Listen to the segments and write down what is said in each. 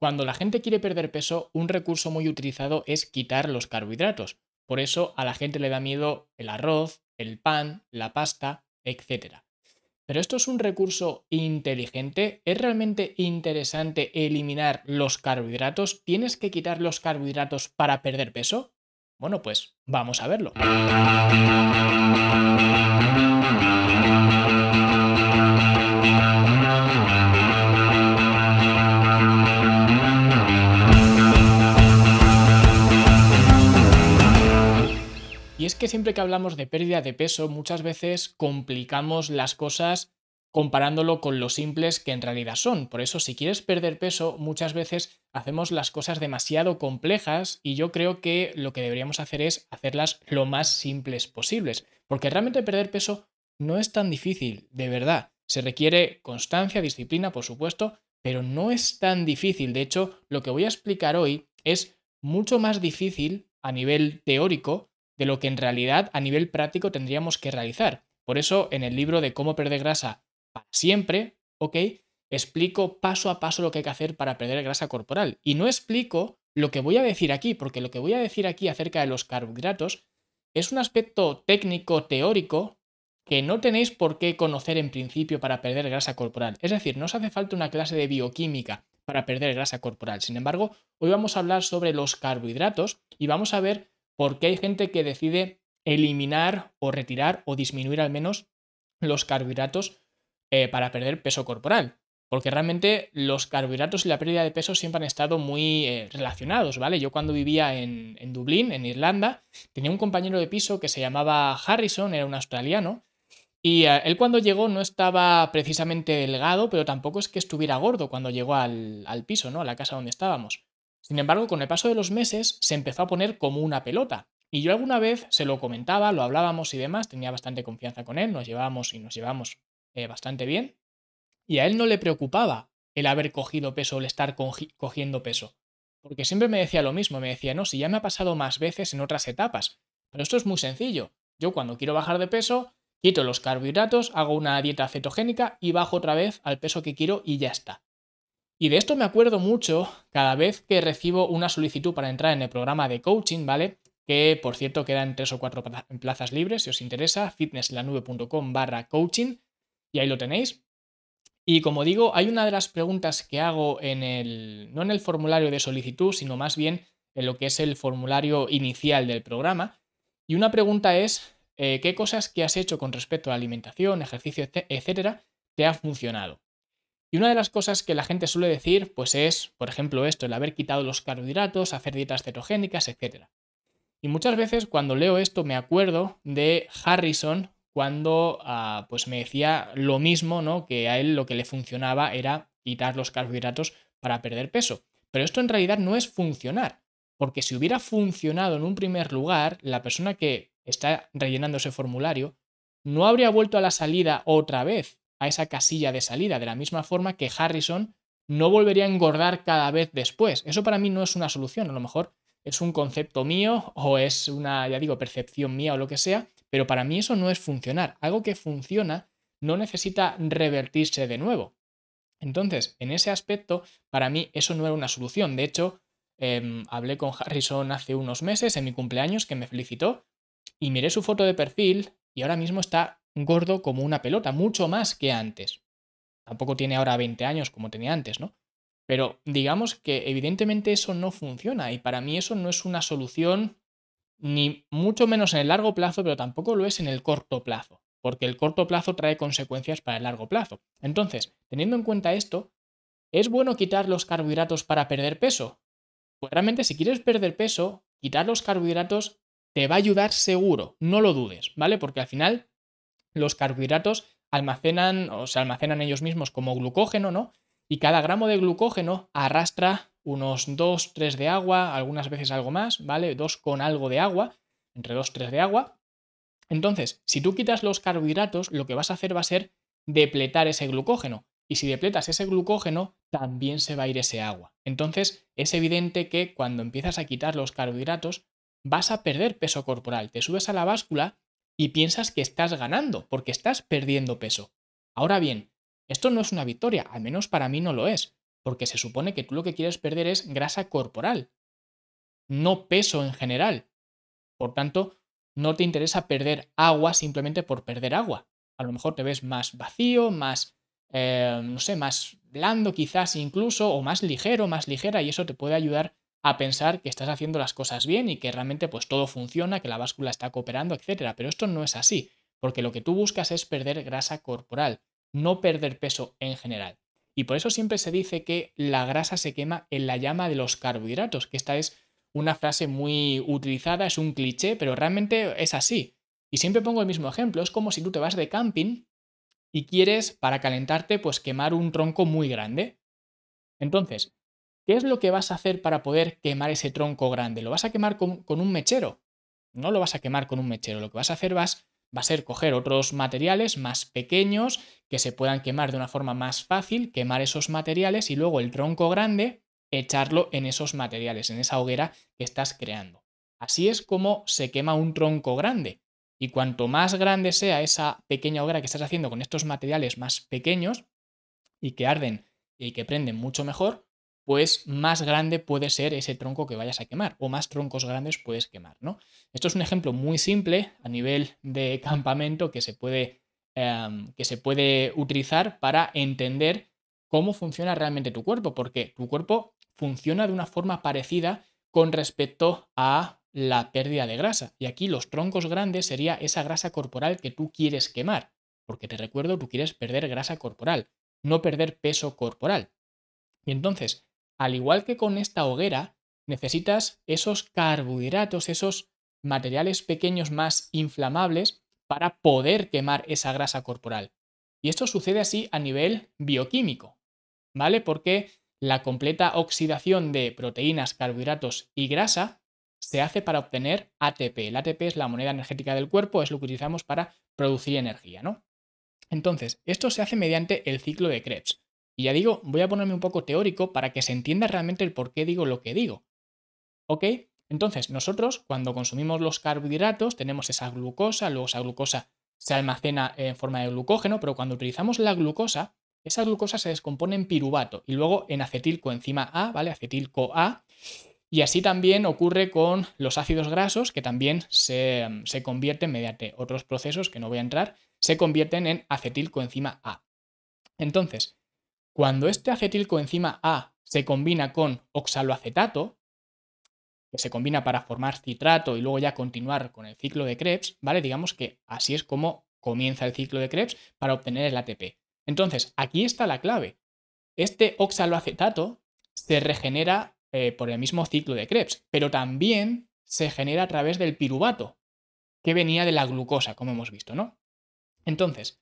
Cuando la gente quiere perder peso, un recurso muy utilizado es quitar los carbohidratos. Por eso a la gente le da miedo el arroz, el pan, la pasta, etc. Pero esto es un recurso inteligente. ¿Es realmente interesante eliminar los carbohidratos? ¿Tienes que quitar los carbohidratos para perder peso? Bueno, pues vamos a verlo. Que siempre que hablamos de pérdida de peso, muchas veces complicamos las cosas comparándolo con lo simples que en realidad son. Por eso, si quieres perder peso, muchas veces hacemos las cosas demasiado complejas y yo creo que lo que deberíamos hacer es hacerlas lo más simples posibles. Porque realmente perder peso no es tan difícil, de verdad. Se requiere constancia, disciplina, por supuesto, pero no es tan difícil. De hecho, lo que voy a explicar hoy es mucho más difícil a nivel teórico de lo que en realidad a nivel práctico tendríamos que realizar. Por eso en el libro de cómo perder grasa para siempre, ¿ok? Explico paso a paso lo que hay que hacer para perder grasa corporal. Y no explico lo que voy a decir aquí, porque lo que voy a decir aquí acerca de los carbohidratos es un aspecto técnico, teórico, que no tenéis por qué conocer en principio para perder grasa corporal. Es decir, no os hace falta una clase de bioquímica para perder grasa corporal. Sin embargo, hoy vamos a hablar sobre los carbohidratos y vamos a ver porque hay gente que decide eliminar o retirar o disminuir al menos los carbohidratos eh, para perder peso corporal. Porque realmente los carbohidratos y la pérdida de peso siempre han estado muy eh, relacionados, ¿vale? Yo cuando vivía en, Dublín, en Irlanda, tenía un compañero de piso que se llamaba Harrison, era un australiano, y eh, él cuando llegó no estaba precisamente delgado, pero tampoco es que estuviera gordo cuando llegó al, al piso, ¿no? A la casa donde estábamos. Sin embargo, con el paso de los meses se empezó a poner como una pelota. Y yo alguna vez se lo comentaba, lo hablábamos y demás, tenía bastante confianza con él, nos llevábamos y nos llevamos eh, bastante bien. Y a él no le preocupaba el haber cogido peso o el estar cogiendo peso. Porque siempre me decía lo mismo, me decía, no, si ya me ha pasado más veces en otras etapas. Pero esto es muy sencillo. Yo cuando quiero bajar de peso, quito los carbohidratos, hago una dieta cetogénica y bajo otra vez al peso que quiero y ya está. Y de esto me acuerdo mucho cada vez que recibo una solicitud para entrar en el programa de coaching, ¿vale? Que por cierto quedan tres o cuatro plazas libres, si os interesa, fitnesslanube.com barra coaching, y ahí lo tenéis. Y como digo, hay una de las preguntas que hago en el, no en el formulario de solicitud, sino más bien en lo que es el formulario inicial del programa. Y una pregunta es, eh, ¿qué cosas que has hecho con respecto a alimentación, ejercicio, etcétera, te ha funcionado? Y una de las cosas que la gente suele decir, pues es, por ejemplo, esto, el haber quitado los carbohidratos, hacer dietas cetogénicas, etc. Y muchas veces cuando leo esto me acuerdo de Harrison cuando ah, pues me decía lo mismo, ¿no? Que a él lo que le funcionaba era quitar los carbohidratos para perder peso. Pero esto en realidad no es funcionar, porque si hubiera funcionado en un primer lugar, la persona que está rellenando ese formulario no habría vuelto a la salida otra vez, a esa casilla de salida, de la misma forma que Harrison no volvería a engordar cada vez después. Eso para mí no es una solución, a lo mejor es un concepto mío o es una, ya digo, percepción mía o lo que sea, pero para mí eso no es funcionar. Algo que funciona no necesita revertirse de nuevo. Entonces, en ese aspecto, para mí eso no era una solución. De hecho, em, hablé con Harrison hace unos meses en mi cumpleaños, que me felicitó, y miré su foto de perfil y ahora mismo está gordo como una pelota, mucho más que antes. Tampoco tiene ahora 20 años como tenía antes, ¿no? Pero digamos que evidentemente eso no funciona y para mí eso no es una solución ni mucho menos en el largo plazo, pero tampoco lo es en el corto plazo, porque el corto plazo trae consecuencias para el largo plazo. Entonces, teniendo en cuenta esto, ¿es bueno quitar los carbohidratos para perder peso? Pues realmente si quieres perder peso, quitar los carbohidratos te va a ayudar seguro, no lo dudes, ¿vale? Porque al final los carbohidratos almacenan o se almacenan ellos mismos como glucógeno, ¿no? Y cada gramo de glucógeno arrastra unos 2-3 de agua, algunas veces algo más, ¿vale? 2 con algo de agua, entre 2-3 de agua. Entonces, si tú quitas los carbohidratos, lo que vas a hacer va a ser depletar ese glucógeno. Y si depletas ese glucógeno, también se va a ir ese agua. Entonces, es evidente que cuando empiezas a quitar los carbohidratos, vas a perder peso corporal. Te subes a la báscula y piensas que estás ganando porque estás perdiendo peso. Ahora bien, esto no es una victoria, al menos para mí no lo es, porque se supone que tú lo que quieres perder es grasa corporal, no peso en general. Por tanto, no te interesa perder agua simplemente por perder agua. A lo mejor te ves más vacío, más, eh, no sé, más blando quizás incluso, o más ligero, más ligera, y eso te puede ayudar a pensar que estás haciendo las cosas bien y que realmente pues todo funciona, que la báscula está cooperando, etc. Pero esto no es así, porque lo que tú buscas es perder grasa corporal, no perder peso en general. Y por eso siempre se dice que la grasa se quema en la llama de los carbohidratos, que esta es una frase muy utilizada, es un cliché, pero realmente es así. Y siempre pongo el mismo ejemplo, es como si tú te vas de camping y quieres para calentarte pues quemar un tronco muy grande. Entonces, ¿qué es lo que vas a hacer para poder quemar ese tronco grande? ¿Lo vas a quemar con, un mechero? No lo vas a quemar con un mechero, lo que vas a hacer vas, va a ser coger otros materiales más pequeños que se puedan quemar de una forma más fácil, quemar esos materiales y luego el tronco grande echarlo en esos materiales, en esa hoguera que estás creando. Así es como se quema un tronco grande. Y cuanto más grande sea esa pequeña hoguera que estás haciendo con estos materiales más pequeños y que arden y que prenden mucho mejor, pues más grande puede ser ese tronco que vayas a quemar o más troncos grandes puedes quemar, ¿no? Esto es un ejemplo muy simple a nivel de campamento que se puede, em, que se puede utilizar para entender cómo funciona realmente tu cuerpo, porque tu cuerpo funciona de una forma parecida con respecto a la pérdida de grasa. Y aquí los troncos grandes sería esa grasa corporal que tú quieres quemar, porque te recuerdo, tú quieres perder grasa corporal, no perder peso corporal. Y entonces, al igual que con esta hoguera, necesitas esos carbohidratos, esos materiales pequeños más inflamables para poder quemar esa grasa corporal. Y esto sucede así a nivel bioquímico, ¿vale? Porque la completa oxidación de proteínas, carbohidratos y grasa se hace para obtener ATP. El ATP es la moneda energética del cuerpo, es lo que utilizamos para producir energía, ¿no? Entonces, esto se hace mediante el ciclo de Krebs. Y ya digo, voy a ponerme un poco teórico para que se entienda realmente el por qué digo lo que digo. ¿Ok? Entonces, nosotros cuando consumimos los carbohidratos tenemos esa glucosa, luego esa glucosa se almacena en forma de glucógeno, pero cuando utilizamos la glucosa, esa glucosa se descompone en piruvato y luego en acetilcoenzima A, ¿vale? Acetil-CoA. Y así también ocurre con los ácidos grasos, que también se, se, convierten mediante otros procesos que no voy a entrar, se convierten en acetilcoenzima A. Entonces, cuando este acetilcoenzima A se combina con oxaloacetato, que se combina para formar citrato y luego ya continuar con el ciclo de Krebs, ¿vale? Digamos que así es como comienza el ciclo de Krebs para obtener el ATP. Entonces, aquí está la clave. Este oxaloacetato se regenera eh, por el mismo ciclo de Krebs, pero también se genera a través del piruvato, que venía de la glucosa, como hemos visto, ¿no? Entonces,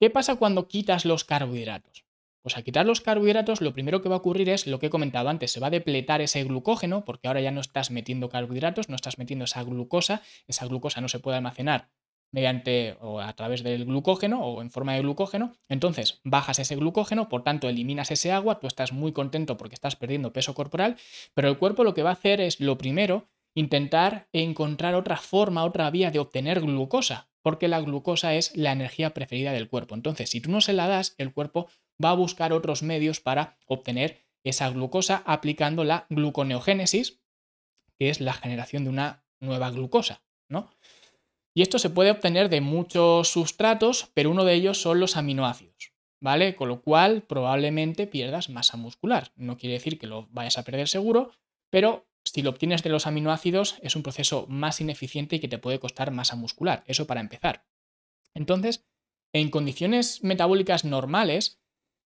¿qué pasa cuando quitas los carbohidratos? Pues al quitar los carbohidratos, lo primero que va a ocurrir es lo que he comentado antes, se va a depletar ese glucógeno, porque ahora ya no estás metiendo carbohidratos, no estás metiendo esa glucosa, esa glucosa no se puede almacenar mediante o a través del glucógeno o en forma de glucógeno. Entonces bajas ese glucógeno, por tanto eliminas ese agua, tú estás muy contento porque estás perdiendo peso corporal, pero el cuerpo lo que va a hacer es lo primero, intentar encontrar otra forma, otra vía de obtener glucosa, porque la glucosa es la energía preferida del cuerpo. Entonces, si tú no se la das, el cuerpo va a buscar otros medios para obtener esa glucosa aplicando la gluconeogénesis, que es la generación de una nueva glucosa, ¿no? Y esto se puede obtener de muchos sustratos, pero uno de ellos son los aminoácidos, ¿vale? Con lo cual probablemente pierdas masa muscular. No quiere decir que lo vayas a perder seguro, pero si lo obtienes de los aminoácidos es un proceso más ineficiente y que te puede costar masa muscular. Eso para empezar. Entonces, en condiciones metabólicas normales,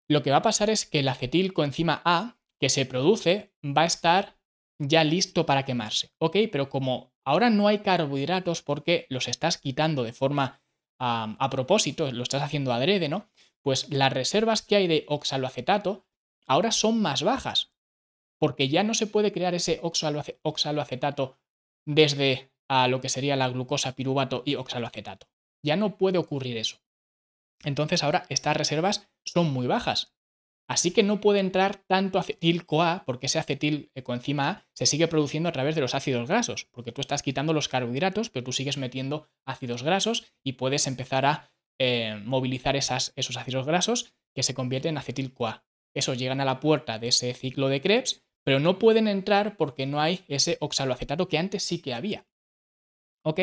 lo que va a pasar es que el acetilcoenzima A que se produce va a estar ya listo para quemarse, ¿ok? Pero como Ahora no hay carbohidratos porque los estás quitando de forma a propósito, lo estás haciendo adrede, ¿no? Pues las reservas que hay de oxaloacetato ahora son más bajas, porque ya no se puede crear ese oxaloacetato desde a lo que sería la glucosa piruvato y oxaloacetato. Ya no puede ocurrir eso. Entonces ahora estas reservas son muy bajas. Así que no puede entrar tanto acetil-CoA, porque ese acetil coenzima A se sigue produciendo a través de los ácidos grasos, porque tú estás quitando los carbohidratos, pero tú sigues metiendo ácidos grasos y puedes empezar a eh, movilizar esas, esos ácidos grasos que se convierten en acetil-CoA. esos llegan a la puerta de ese ciclo de Krebs, pero no pueden entrar porque no hay ese oxaloacetato que antes sí que había. ¿Ok?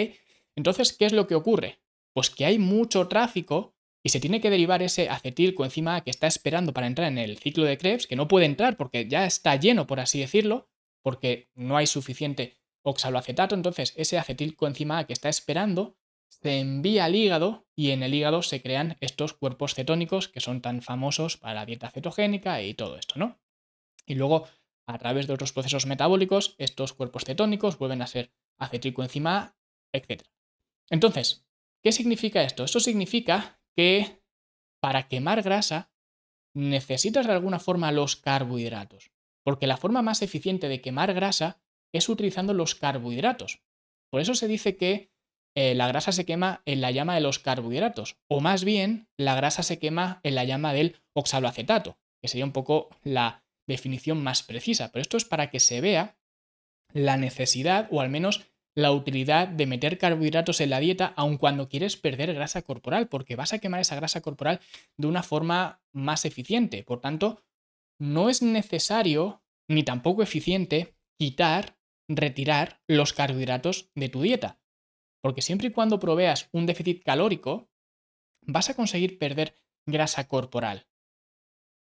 Entonces, ¿qué es lo que ocurre? Pues que hay mucho tráfico y se tiene que derivar ese acetilcoenzima A que está esperando para entrar en el ciclo de Krebs, que no puede entrar porque ya está lleno, por así decirlo, porque no hay suficiente oxaloacetato, entonces ese acetilcoenzima A que está esperando se envía al hígado y en el hígado se crean estos cuerpos cetónicos que son tan famosos para la dieta cetogénica y todo esto, ¿no? Y luego, a través de otros procesos metabólicos, estos cuerpos cetónicos vuelven a ser acetilcoenzima A, etc. Entonces, ¿qué significa esto? Esto significa que para quemar grasa necesitas de alguna forma los carbohidratos, porque la forma más eficiente de quemar grasa es utilizando los carbohidratos. Por eso se dice que eh, la grasa se quema en la llama de los carbohidratos, o más bien la grasa se quema en la llama del oxaloacetato, que sería un poco la definición más precisa. Pero esto es para que se vea la necesidad, o al menos la utilidad de meter carbohidratos en la dieta aun cuando quieres perder grasa corporal, porque vas a quemar esa grasa corporal de una forma más eficiente. Por tanto, no es necesario ni tampoco eficiente quitar, retirar los carbohidratos de tu dieta. Porque siempre y cuando proveas un déficit calórico, vas a conseguir perder grasa corporal.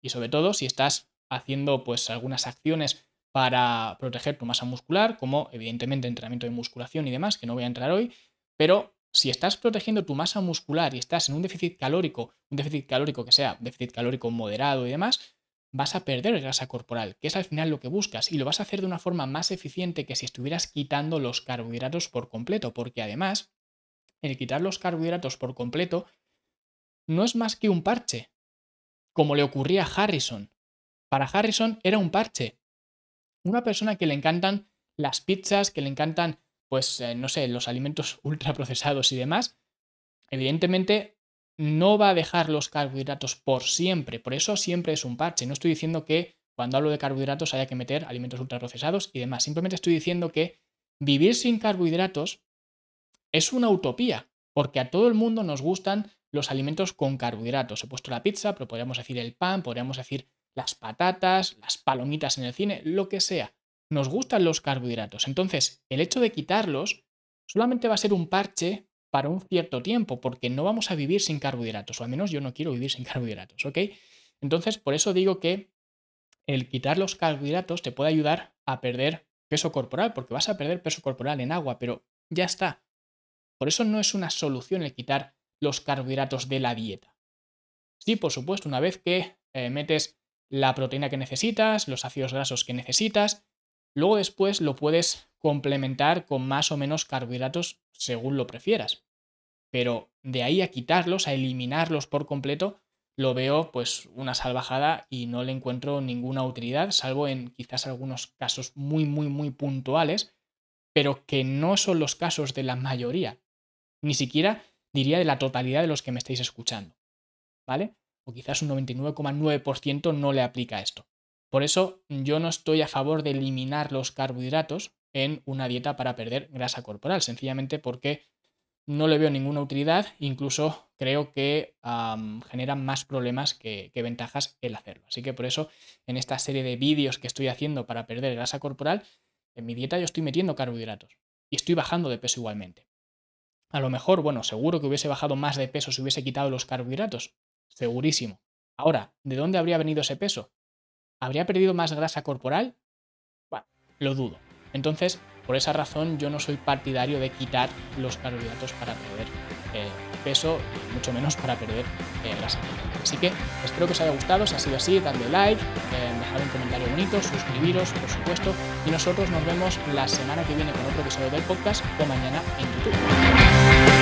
Y sobre todo si estás haciendo pues algunas acciones para proteger tu masa muscular, como evidentemente entrenamiento de musculación y demás, que no voy a entrar hoy, pero si estás protegiendo tu masa muscular y estás en un déficit calórico, un déficit calórico que sea déficit calórico moderado y demás, vas a perder grasa corporal, que es al final lo que buscas, y lo vas a hacer de una forma más eficiente que si estuvieras quitando los carbohidratos por completo, porque además, el quitar los carbohidratos por completo no es más que un parche, como le ocurría a Harrison. Para Harrison era un parche, una persona que le encantan las pizzas, que le encantan, pues, eh, no sé, los alimentos ultraprocesados y demás, evidentemente no va a dejar los carbohidratos por siempre. Por eso siempre es un parche. No estoy diciendo que cuando hablo de carbohidratos haya que meter alimentos ultraprocesados y demás. Simplemente estoy diciendo que vivir sin carbohidratos es una utopía, porque a todo el mundo nos gustan los alimentos con carbohidratos. He puesto la pizza, pero podríamos decir el pan, podríamos decir las patatas, las palomitas en el cine, lo que sea. Nos gustan los carbohidratos. Entonces, el hecho de quitarlos solamente va a ser un parche para un cierto tiempo, porque no vamos a vivir sin carbohidratos, o al menos yo no quiero vivir sin carbohidratos, ¿ok? Entonces, por eso digo que el quitar los carbohidratos te puede ayudar a perder peso corporal, porque vas a perder peso corporal en agua, pero ya está. Por eso no es una solución el quitar los carbohidratos de la dieta. Sí, por supuesto, una vez que eh, metes la proteína que necesitas, los ácidos grasos que necesitas. Luego después lo puedes complementar con más o menos carbohidratos según lo prefieras. Pero de ahí a quitarlos, a eliminarlos por completo, lo veo pues una salvajada y no le encuentro ninguna utilidad, salvo en quizás algunos casos muy, muy, muy puntuales, pero que no son los casos de la mayoría. Ni siquiera diría de la totalidad de los que me estáis escuchando. ¿Vale? O quizás un 99,9% no le aplica esto. Por eso yo no estoy a favor de eliminar los carbohidratos en una dieta para perder grasa corporal, sencillamente porque no le veo ninguna utilidad, incluso creo que generan más problemas que, que, ventajas el hacerlo. Así que por eso en esta serie de vídeos que estoy haciendo para perder grasa corporal, en mi dieta yo estoy metiendo carbohidratos y estoy bajando de peso igualmente. A lo mejor, bueno, seguro que hubiese bajado más de peso si hubiese quitado los carbohidratos, segurísimo. Ahora, ¿de dónde habría venido ese peso? ¿Habría perdido más grasa corporal? Bueno, lo dudo. Entonces, por esa razón yo no soy partidario de quitar los carbohidratos para perder eh, peso y mucho menos para perder eh, grasa. Así que espero que os haya gustado, si ha sido así, dadle like, eh, dejad un comentario bonito, suscribiros, por supuesto, y nosotros nos vemos la semana que viene con otro episodio del podcast o mañana en YouTube.